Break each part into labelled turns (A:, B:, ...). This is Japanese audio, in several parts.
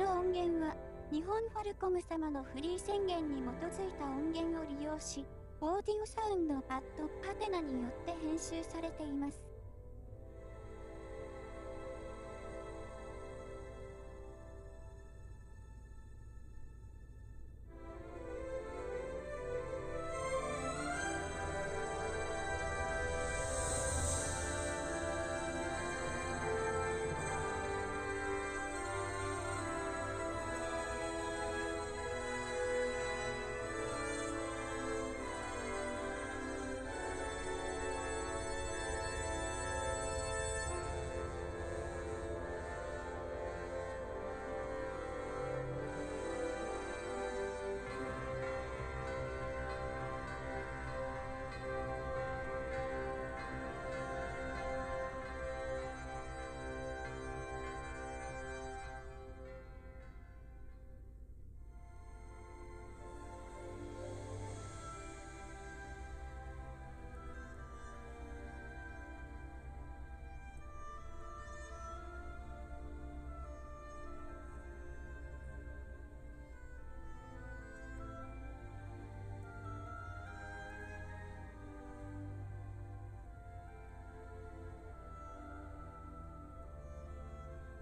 A: の音源は、日本ファルコム様のフリー宣言に基づいた音源を利用し、オーディオサウンドアットパテナによって編集されています。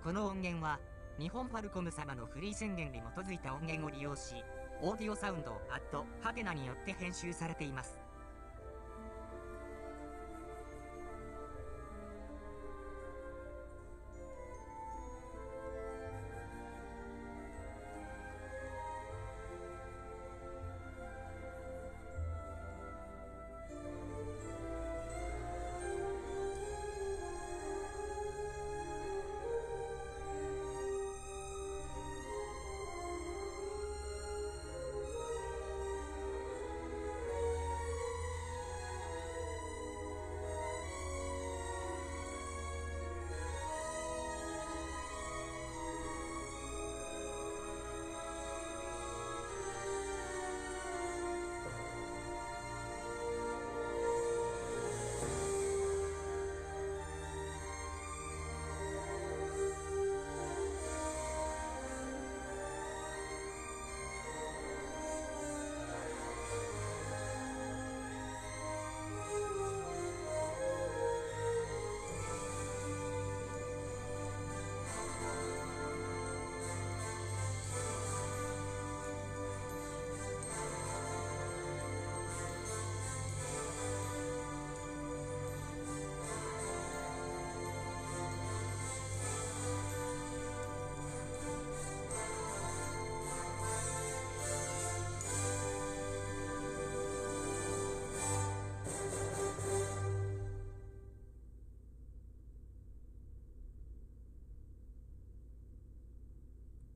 B: この音源は、日本ファルコム様のフリー宣言に基づいた音源を利用し、オーディオサウンドアットハテナによって編集されています。